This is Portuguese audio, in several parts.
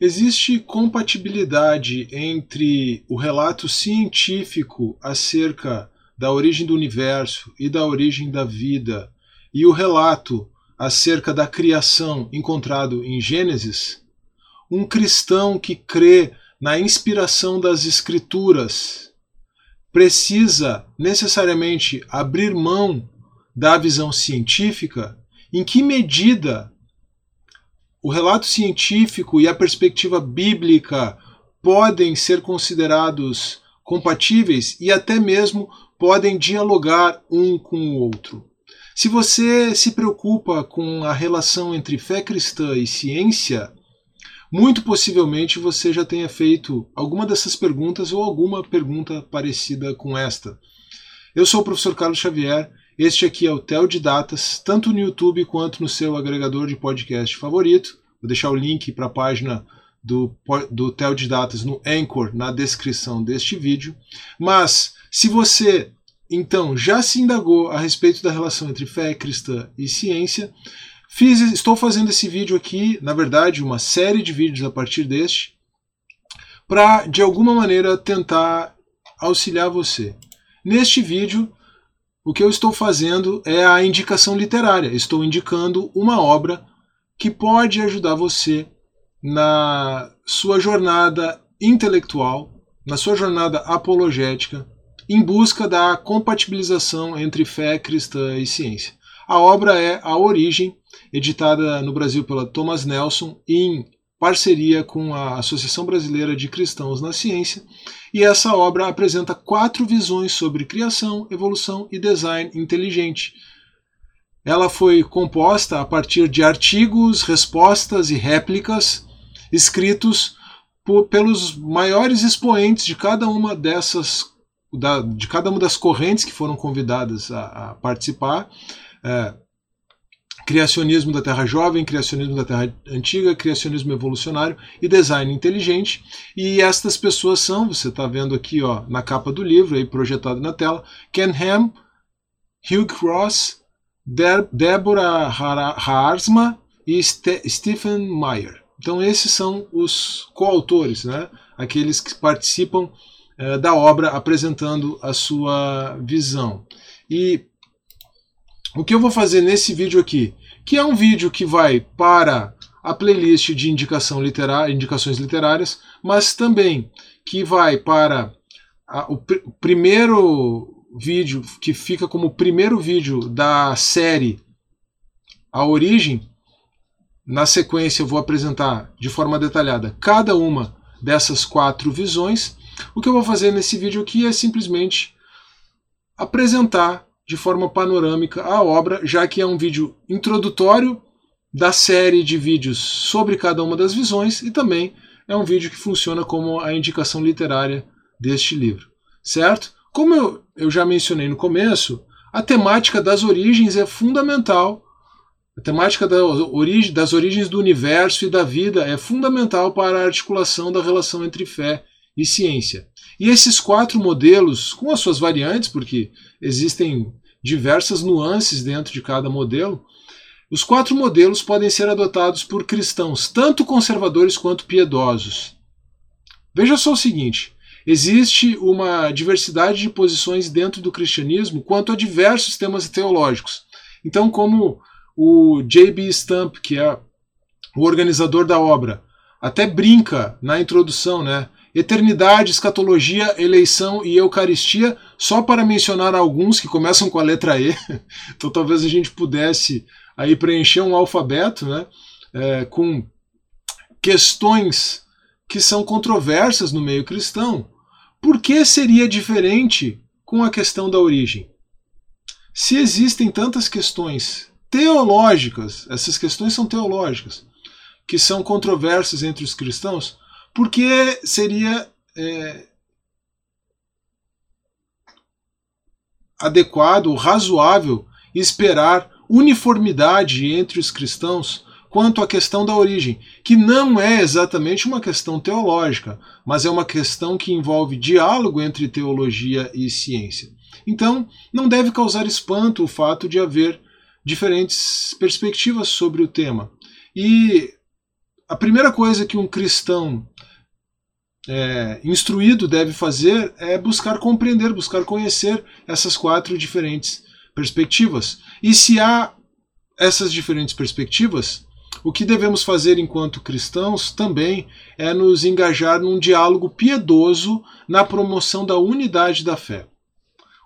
Existe compatibilidade entre o relato científico acerca da origem do universo e da origem da vida e o relato acerca da criação encontrado em Gênesis? Um cristão que crê na inspiração das Escrituras precisa necessariamente abrir mão da visão científica? Em que medida o relato científico e a perspectiva bíblica podem ser considerados compatíveis e até mesmo podem dialogar um com o outro. Se você se preocupa com a relação entre fé cristã e ciência, muito possivelmente você já tenha feito alguma dessas perguntas ou alguma pergunta parecida com esta. Eu sou o professor Carlos Xavier este aqui é o Tel de Datas, tanto no YouTube quanto no seu agregador de podcast favorito. Vou deixar o link para a página do, do de Datas no Anchor na descrição deste vídeo. Mas se você então já se indagou a respeito da relação entre fé cristã e ciência, fiz, estou fazendo esse vídeo aqui, na verdade, uma série de vídeos a partir deste, para de alguma maneira tentar auxiliar você. Neste vídeo o que eu estou fazendo é a indicação literária. Estou indicando uma obra que pode ajudar você na sua jornada intelectual, na sua jornada apologética, em busca da compatibilização entre fé cristã e ciência. A obra é A Origem, editada no Brasil pela Thomas Nelson em parceria com a Associação Brasileira de Cristãos na Ciência, e essa obra apresenta quatro visões sobre criação, evolução e design inteligente. Ela foi composta a partir de artigos, respostas e réplicas escritos por, pelos maiores expoentes de cada uma dessas da, de cada uma das correntes que foram convidadas a, a participar. É, criacionismo da Terra Jovem, criacionismo da Terra Antiga, criacionismo evolucionário e design inteligente. E estas pessoas são, você está vendo aqui ó, na capa do livro, aí projetado na tela, Ken Ham, Hugh Cross, De Deborah Haarsma e Ste Stephen Meyer. Então esses são os coautores, né? aqueles que participam eh, da obra apresentando a sua visão. E o que eu vou fazer nesse vídeo aqui? Que é um vídeo que vai para a playlist de indicação literária, indicações literárias, mas também que vai para a, o, pr primeiro vídeo, que fica como primeiro vídeo da série A Origem. Na sequência, eu vou apresentar de forma detalhada cada uma dessas quatro visões. O que eu vou fazer nesse vídeo aqui é simplesmente apresentar de forma panorâmica a obra, já que é um vídeo introdutório da série de vídeos sobre cada uma das visões e também é um vídeo que funciona como a indicação literária deste livro, certo? Como eu, eu já mencionei no começo, a temática das origens é fundamental. A temática da origem, das origens do universo e da vida é fundamental para a articulação da relação entre fé e ciência. E esses quatro modelos, com as suas variantes, porque existem diversas nuances dentro de cada modelo, os quatro modelos podem ser adotados por cristãos, tanto conservadores quanto piedosos. Veja só o seguinte: existe uma diversidade de posições dentro do cristianismo quanto a diversos temas teológicos. Então, como o J.B. Stump, que é o organizador da obra, até brinca na introdução, né? Eternidade, escatologia, eleição e eucaristia, só para mencionar alguns que começam com a letra E. Então talvez a gente pudesse aí preencher um alfabeto né, é, com questões que são controversas no meio cristão. Por que seria diferente com a questão da origem? Se existem tantas questões teológicas, essas questões são teológicas, que são controversas entre os cristãos, porque seria é, adequado, razoável esperar uniformidade entre os cristãos quanto à questão da origem, que não é exatamente uma questão teológica, mas é uma questão que envolve diálogo entre teologia e ciência. Então, não deve causar espanto o fato de haver diferentes perspectivas sobre o tema. E a primeira coisa que um cristão é, instruído deve fazer é buscar compreender, buscar conhecer essas quatro diferentes perspectivas. E se há essas diferentes perspectivas, o que devemos fazer enquanto cristãos também é nos engajar num diálogo piedoso na promoção da unidade da fé.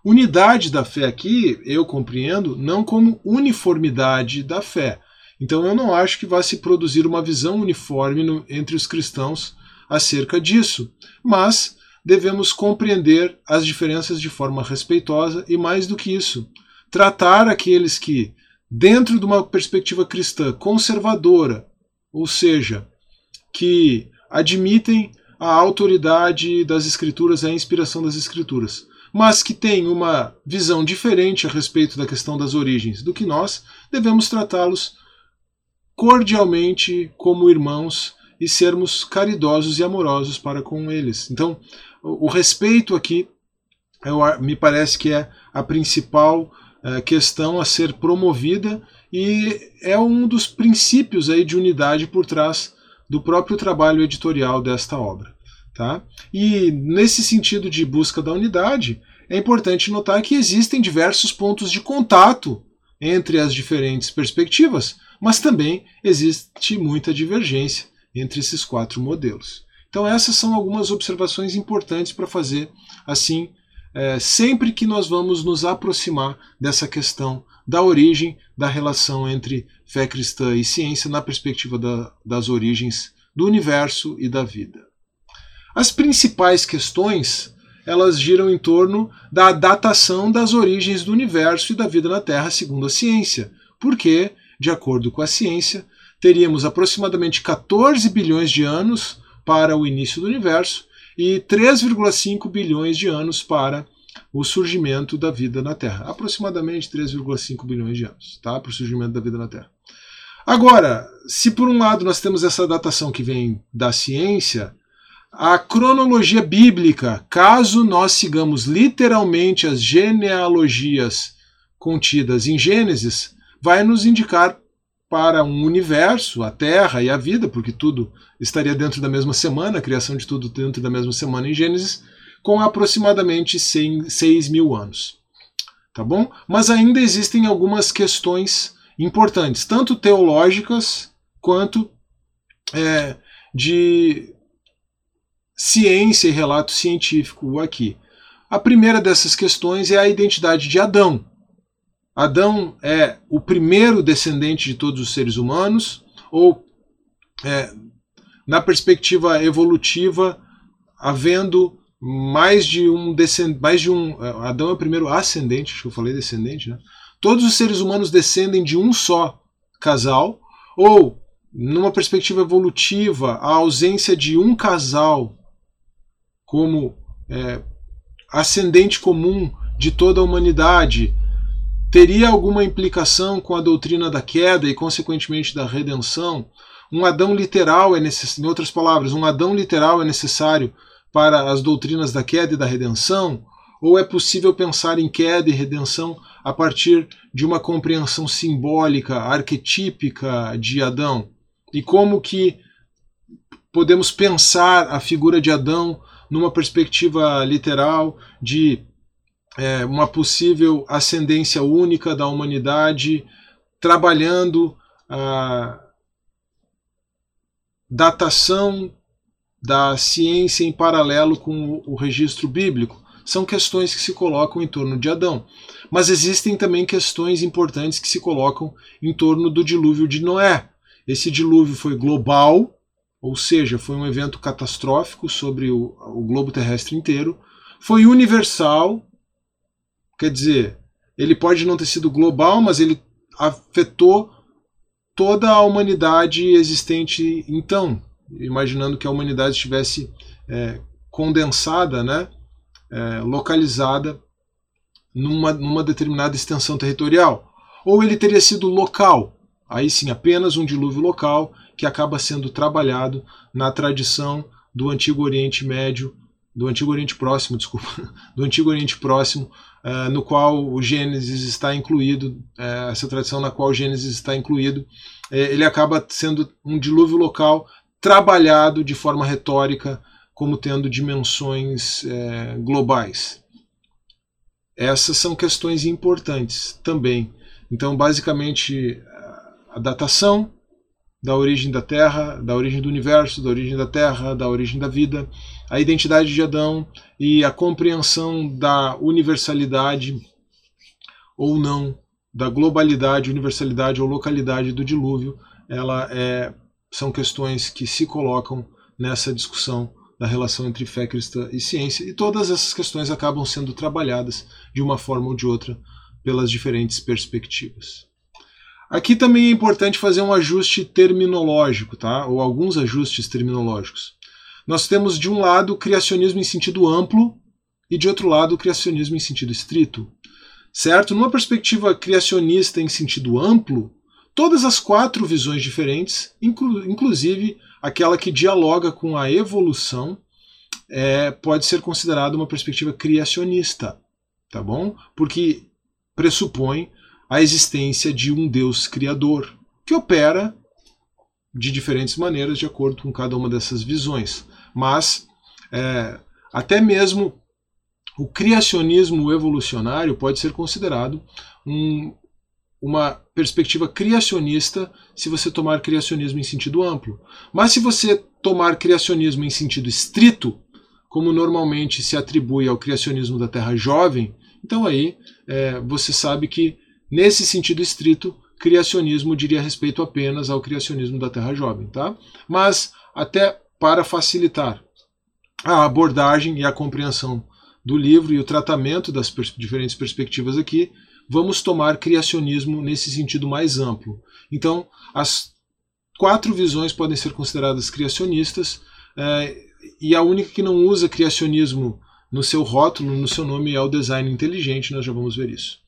Unidade da fé aqui, eu compreendo, não como uniformidade da fé. Então eu não acho que vá se produzir uma visão uniforme no, entre os cristãos acerca disso, mas devemos compreender as diferenças de forma respeitosa e, mais do que isso, tratar aqueles que, dentro de uma perspectiva cristã conservadora, ou seja, que admitem a autoridade das Escrituras, a inspiração das Escrituras, mas que têm uma visão diferente a respeito da questão das origens do que nós, devemos tratá-los cordialmente como irmãos e sermos caridosos e amorosos para com eles. Então, o, respeito aqui eu, me parece que é a principal é, questão a ser promovida e é um dos princípios aí de unidade por trás do próprio trabalho editorial desta obra. Tá? E nesse sentido de busca da unidade, é importante notar que existem diversos pontos de contato entre as diferentes perspectivas, mas também existe muita divergência entre esses quatro modelos. Então, essas são algumas observações importantes para fazer, assim, é, sempre que nós vamos nos aproximar dessa questão da origem da relação entre fé cristã e ciência na perspectiva da, das origens do universo e da vida. As principais questões elas giram em torno da datação das origens do universo e da vida na Terra segundo a ciência, porque, de acordo com a ciência, teríamos aproximadamente 14 bilhões de anos para o início do universo e 3,5 bilhões de anos para o surgimento da vida na Terra. Aproximadamente 3,5 bilhões de anos tá, para o surgimento da vida na Terra. Agora, se por um lado nós temos essa datação que vem da ciência, a cronologia bíblica, caso nós sigamos literalmente as genealogias contidas em Gênesis, vai nos indicar para um universo, a Terra e a vida, porque tudo estaria dentro da mesma semana, a criação de tudo dentro da mesma semana em Gênesis, com aproximadamente 100, 6 mil anos. Tá bom? Mas ainda existem algumas questões importantes, tanto teológicas quanto é, de ciência e relato científico aqui. A primeira dessas questões é a identidade de Adão. Adão é o primeiro descendente de todos os seres humanos, ou é, na perspectiva evolutiva, havendo mais de um descendente, mais de um é, Adão é o primeiro ascendente, acho que eu falei descendente, né? Todos os seres humanos descendem de um só casal, ou numa perspectiva evolutiva, a ausência de um casal como é, ascendente comum de toda a humanidade teria alguma implicação com a doutrina da queda e, consequentemente, da redenção? Um Adão literal é necessário, em outras palavras, um Adão literal é necessário para as doutrinas da queda e da redenção? Ou é possível pensar em queda e redenção a partir de uma compreensão simbólica, arquetípica de Adão? E como que podemos pensar a figura de Adão numa perspectiva literal de é, uma possível ascendência única da humanidade, trabalhando a datação da ciência em paralelo com o registro bíblico. São questões que se colocam em torno de Adão. Mas existem também questões importantes que se colocam em torno do dilúvio de Noé. Esse dilúvio foi global, ou seja, foi um evento catastrófico sobre o, o globo terrestre inteiro. Foi universal, Quer dizer, ele pode não ter sido global, mas ele afetou toda a humanidade existente então, imaginando que a humanidade estivesse é, condensada, né, é, localizada numa, numa determinada extensão territorial. Ou ele teria sido local, aí sim, apenas um dilúvio local que acaba sendo trabalhado na tradição do Antigo Oriente Médio do Antigo Oriente Próximo, desculpa, do Antigo Oriente Próximo, uh, no qual o Gênesis está incluído, uh, essa tradição na qual o Gênesis está incluído, uh, ele acaba sendo um dilúvio local trabalhado de forma retórica como tendo dimensões globais. Essas são questões importantes também. Então, basicamente, a datação da origem da Terra, da origem do universo, da origem da Terra, da origem da vida, a identidade de Adão e a compreensão da universalidade ou não, da globalidade, universalidade ou localidade do dilúvio, ela é, são questões que se colocam nessa discussão da relação entre fé cristã e ciência, e todas essas questões acabam sendo trabalhadas de uma forma ou de outra pelas diferentes perspectivas. Aqui também é importante fazer um ajuste terminológico, tá? ou alguns ajustes terminológicos. Nós temos, de um lado, criacionismo em sentido amplo e, de outro lado, criacionismo em sentido estrito. Certo? Numa perspectiva criacionista em sentido amplo, todas as quatro visões diferentes, inclu inclusive aquela que dialoga com a evolução, é, pode ser considerada uma perspectiva criacionista, tá bom? Porque pressupõe a existência de um Deus criador, que opera de diferentes maneiras de acordo com cada uma dessas visões. Mas é, até mesmo o criacionismo evolucionário pode ser considerado um, uma perspectiva criacionista se você tomar criacionismo em sentido amplo. Mas se você tomar criacionismo em sentido estrito, como normalmente se atribui ao criacionismo da Terra Jovem, então aí é, você sabe que Nesse sentido estrito, criacionismo diria respeito apenas ao criacionismo da Terra Jovem, tá? Mas até para facilitar a abordagem e a compreensão do livro e o tratamento das pers diferentes perspectivas aqui, vamos tomar criacionismo nesse sentido mais amplo. Então, as quatro visões podem ser consideradas criacionistas, é, e a única que não usa criacionismo no seu rótulo, no seu nome, é o design inteligente, nós já vamos ver isso.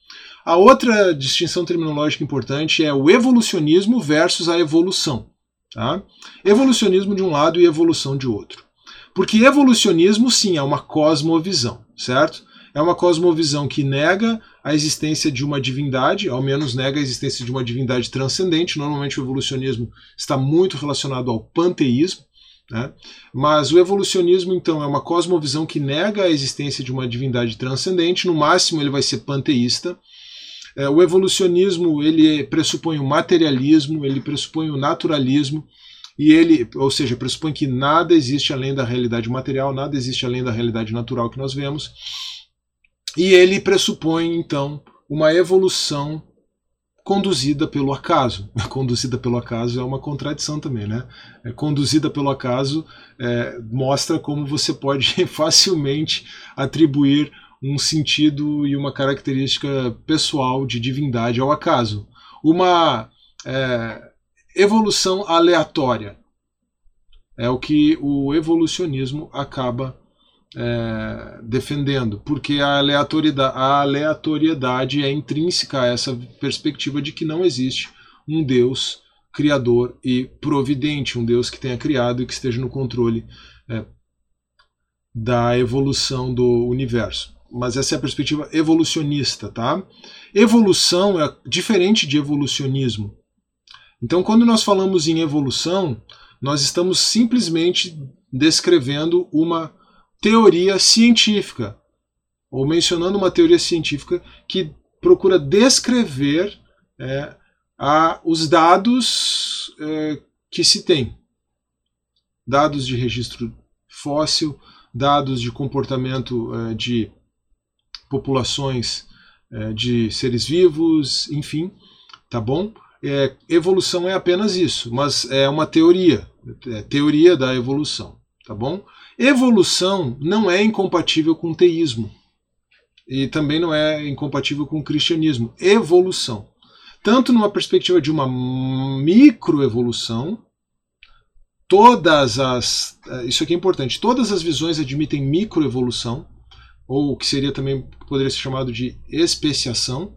A outra distinção terminológica importante é o evolucionismo versus a evolução. Tá? Evolucionismo de um lado e evolução de outro. Porque evolucionismo, sim, é uma cosmovisão, certo? É uma cosmovisão que nega a existência de uma divindade, ao menos nega a existência de uma divindade transcendente. Normalmente o evolucionismo está muito relacionado ao panteísmo, né? Mas o evolucionismo, então, é uma cosmovisão que nega a existência de uma divindade transcendente. No máximo, ele vai ser panteísta. É, o evolucionismo ele pressupõe o materialismo, ele pressupõe o naturalismo, e ele, ou seja, pressupõe que nada existe além da realidade material, nada existe além da realidade natural que nós vemos. E ele pressupõe, então, uma evolução conduzida pelo acaso. Conduzida pelo acaso é uma contradição também, né? É, conduzida pelo acaso é, mostra como você pode facilmente atribuir um sentido e uma característica pessoal de divindade ao acaso. Uma é, evolução aleatória. É o que o evolucionismo acaba é, defendendo, porque a aleatoriedade, a aleatoriedade é intrínseca a essa perspectiva de que não existe um Deus criador e providente, um Deus que tenha criado e que esteja no controle é, da evolução do universo mas essa é a perspectiva evolucionista, tá? Evolução é diferente de evolucionismo. Então, quando nós falamos em evolução, nós estamos simplesmente descrevendo uma teoria científica, ou mencionando uma teoria científica que procura descrever é, a, os dados é, que se tem. Dados de registro fóssil, dados de comportamento é, de populações é, de seres vivos, enfim, tá bom? É, evolução é apenas isso, mas é uma teoria, é teoria da evolução, tá bom? Evolução não é incompatível com teísmo e também não é incompatível com cristianismo. Evolução, tanto numa perspectiva de uma microevolução, todas as, é, isso aqui é importante, todas as visões admitem microevolução, ou o que seria também poderia ser chamado de especiação.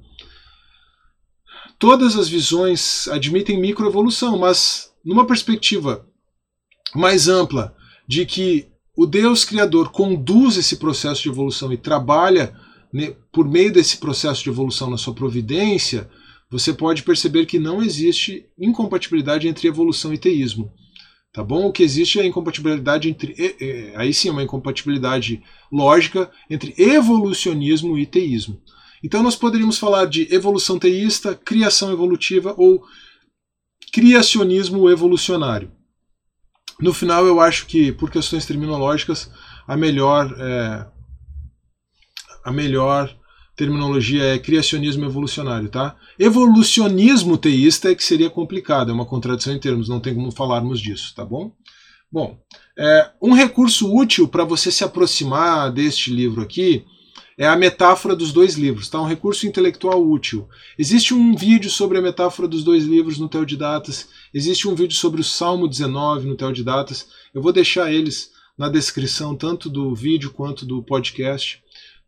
Todas as visões admitem microevolução, mas numa perspectiva mais ampla de que o Deus Criador conduz esse processo de evolução e trabalha né, por meio desse processo de evolução na sua providência, você pode perceber que não existe incompatibilidade entre evolução e teísmo. Tá bom? O que existe é a incompatibilidade entre. Aí sim é uma incompatibilidade lógica entre evolucionismo e teísmo. Então nós poderíamos falar de evolução teísta, criação evolutiva ou criacionismo evolucionário. No final, eu acho que, por questões terminológicas, a melhor, é, a melhor terminologia é criacionismo evolucionário, tá? Evolucionismo teísta é que seria complicado, é uma contradição em termos, não tem como falarmos disso, tá bom? Bom, é, um recurso útil para você se aproximar deste livro aqui é a metáfora dos dois livros, tá? Um recurso intelectual útil. Existe um vídeo sobre a metáfora dos dois livros no Teodidatas, existe um vídeo sobre o Salmo 19 no Teodidatas. Eu vou deixar eles na descrição, tanto do vídeo quanto do podcast.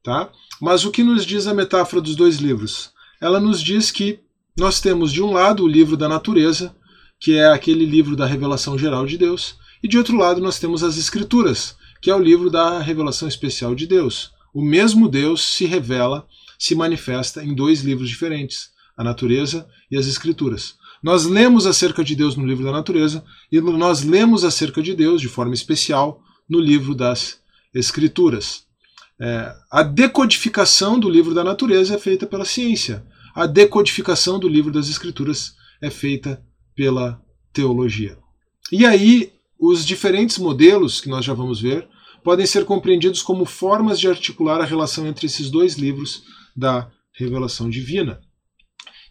Tá? Mas o que nos diz a metáfora dos dois livros? Ela nos diz que nós temos de um lado o livro da natureza, que é aquele livro da revelação geral de Deus, e de outro lado nós temos as escrituras, que é o livro da revelação especial de Deus. O mesmo Deus se revela, se manifesta em dois livros diferentes, a natureza e as escrituras. Nós lemos acerca de Deus no livro da natureza e nós lemos acerca de Deus de forma especial no livro das escrituras. É, a decodificação do livro da natureza é feita pela ciência. A decodificação do livro das escrituras é feita pela teologia. E aí, os diferentes modelos que nós já vamos ver podem ser compreendidos como formas de articular a relação entre esses dois livros da revelação divina.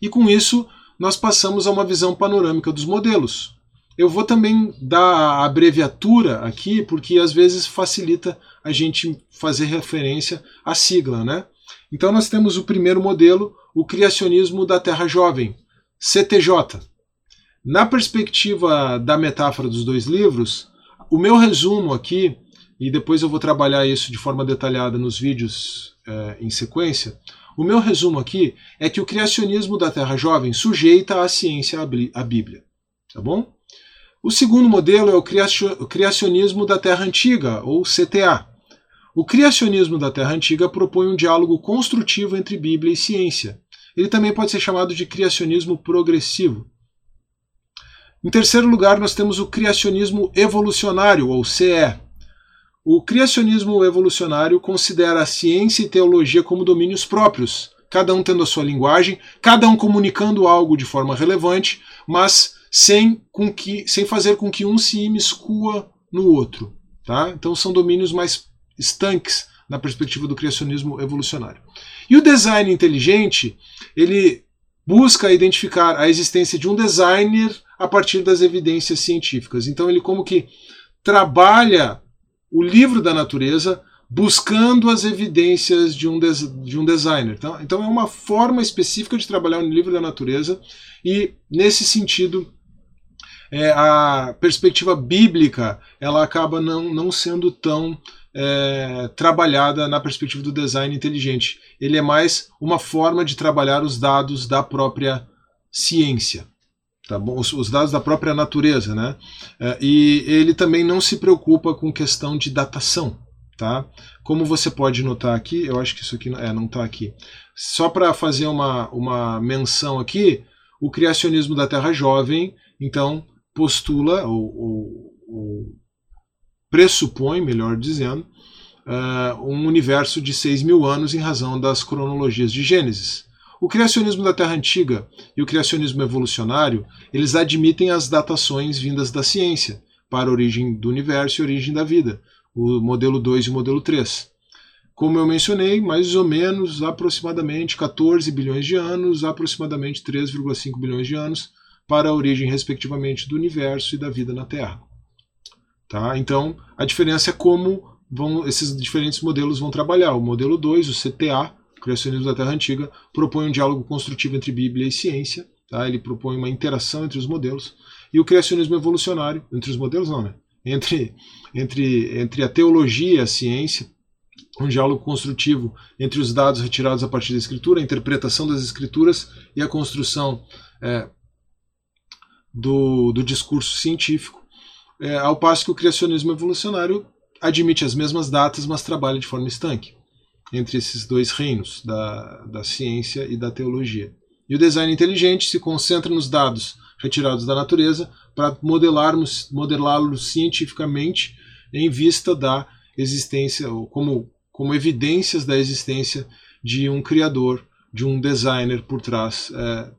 E com isso, nós passamos a uma visão panorâmica dos modelos. Eu vou também dar a abreviatura aqui, porque às vezes facilita a gente fazer referência à sigla, né? Então nós temos o primeiro modelo, o criacionismo da Terra Jovem, CTJ. Na perspectiva da metáfora dos dois livros, o meu resumo aqui, e depois eu vou trabalhar isso de forma detalhada nos vídeos é, em sequência, o meu resumo aqui é que o criacionismo da Terra Jovem sujeita a ciência à Bíblia. Tá bom? O segundo modelo é o criacionismo da Terra Antiga, ou CTA. O criacionismo da Terra Antiga propõe um diálogo construtivo entre Bíblia e ciência. Ele também pode ser chamado de criacionismo progressivo. Em terceiro lugar, nós temos o criacionismo evolucionário, ou CE. O criacionismo evolucionário considera a ciência e teologia como domínios próprios, cada um tendo a sua linguagem, cada um comunicando algo de forma relevante, mas sem, com que, sem fazer com que um se imiscua no outro. Tá? Então são domínios mais estanques na perspectiva do criacionismo evolucionário. E o design inteligente, ele busca identificar a existência de um designer a partir das evidências científicas. Então ele como que trabalha o livro da natureza buscando as evidências de um, de um designer. Então, então é uma forma específica de trabalhar no livro da natureza e nesse sentido é, a perspectiva bíblica ela acaba não, não sendo tão é, trabalhada na perspectiva do design inteligente. Ele é mais uma forma de trabalhar os dados da própria ciência. Tá bom? Os, os dados da própria natureza. Né? É, e ele também não se preocupa com questão de datação. Tá? Como você pode notar aqui, eu acho que isso aqui é, não está aqui. Só para fazer uma, uma menção aqui, o criacionismo da Terra Jovem, então, postula ou, ou, ou pressupõe, melhor dizendo, uh, um universo de 6 mil anos em razão das cronologias de Gênesis. O criacionismo da Terra Antiga e o criacionismo evolucionário, eles admitem as datações vindas da ciência para a origem do universo e origem da vida, o modelo 2 e o modelo 3. Como eu mencionei, mais ou menos aproximadamente 14 bilhões de anos, aproximadamente 3,5 bilhões de anos, para a origem, respectivamente, do universo e da vida na Terra. Tá? Então, a diferença é como vão, esses diferentes modelos vão trabalhar. O modelo 2, o CTA, Criacionismo da Terra Antiga, propõe um diálogo construtivo entre Bíblia e ciência. Tá? Ele propõe uma interação entre os modelos. E o criacionismo evolucionário, entre os modelos não, né? Entre, entre, entre a teologia e a ciência, um diálogo construtivo entre os dados retirados a partir da escritura, a interpretação das escrituras e a construção é, do, do discurso científico, é, ao passo que o criacionismo evolucionário admite as mesmas datas, mas trabalha de forma estanque entre esses dois reinos, da, da ciência e da teologia. E o design inteligente se concentra nos dados retirados da natureza para modelarmos, modelá-los cientificamente em vista da existência, como, como evidências da existência de um criador, de um designer por trás é,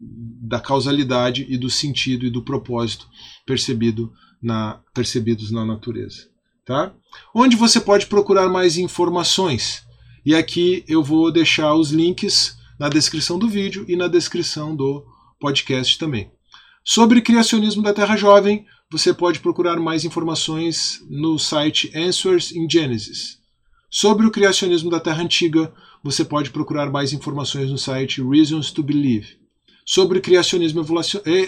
da causalidade e do sentido e do propósito percebido na, percebidos na natureza. Tá? Onde você pode procurar mais informações? E aqui eu vou deixar os links na descrição do vídeo e na descrição do podcast também. Sobre criacionismo da Terra Jovem, você pode procurar mais informações no site Answers in Genesis. Sobre o criacionismo da Terra Antiga, você pode procurar mais informações no site Reasons to Believe. Sobre o criacionismo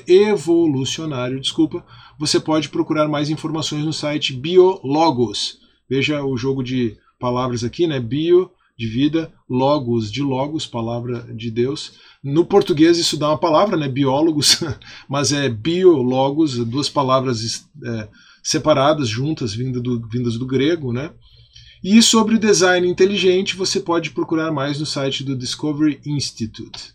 evolucionário, desculpa, você pode procurar mais informações no site Biologos. Veja o jogo de palavras aqui, né? Bio de vida, logos de logos, palavra de Deus. No português isso dá uma palavra, né, biólogos, mas é biologos, duas palavras é, separadas, juntas, vindas do, vindas do grego, né? E sobre design inteligente você pode procurar mais no site do Discovery Institute.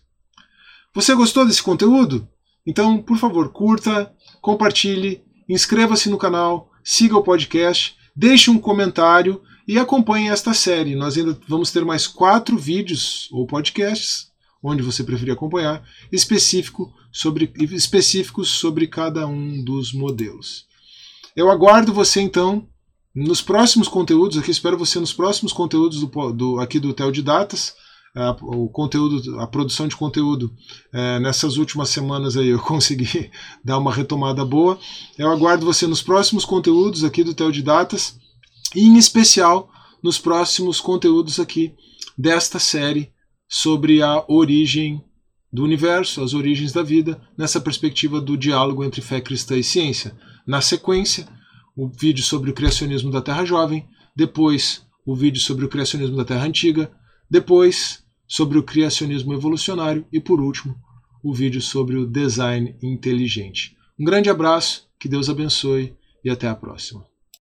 Você gostou desse conteúdo? Então, por favor, curta, compartilhe, inscreva-se no canal, siga o podcast, deixe um comentário e acompanhe esta série. Nós ainda vamos ter mais quatro vídeos ou podcasts, onde você preferir acompanhar, específico sobre, específicos sobre cada um dos modelos. Eu aguardo você então nos próximos conteúdos, aqui espero você nos próximos conteúdos do, do aqui do Tel de Datas. A, o conteúdo, a produção de conteúdo é, nessas últimas semanas aí eu consegui dar uma retomada boa. Eu aguardo você nos próximos conteúdos aqui do Tel de Datas e em especial nos próximos conteúdos aqui desta série sobre a origem do universo, as origens da vida, nessa perspectiva do diálogo entre fé cristã e ciência. Na sequência, o vídeo sobre o criacionismo da Terra Jovem, depois o vídeo sobre o criacionismo da Terra Antiga, depois sobre o criacionismo evolucionário e por último, o vídeo sobre o design inteligente. Um grande abraço, que Deus abençoe e até a próxima.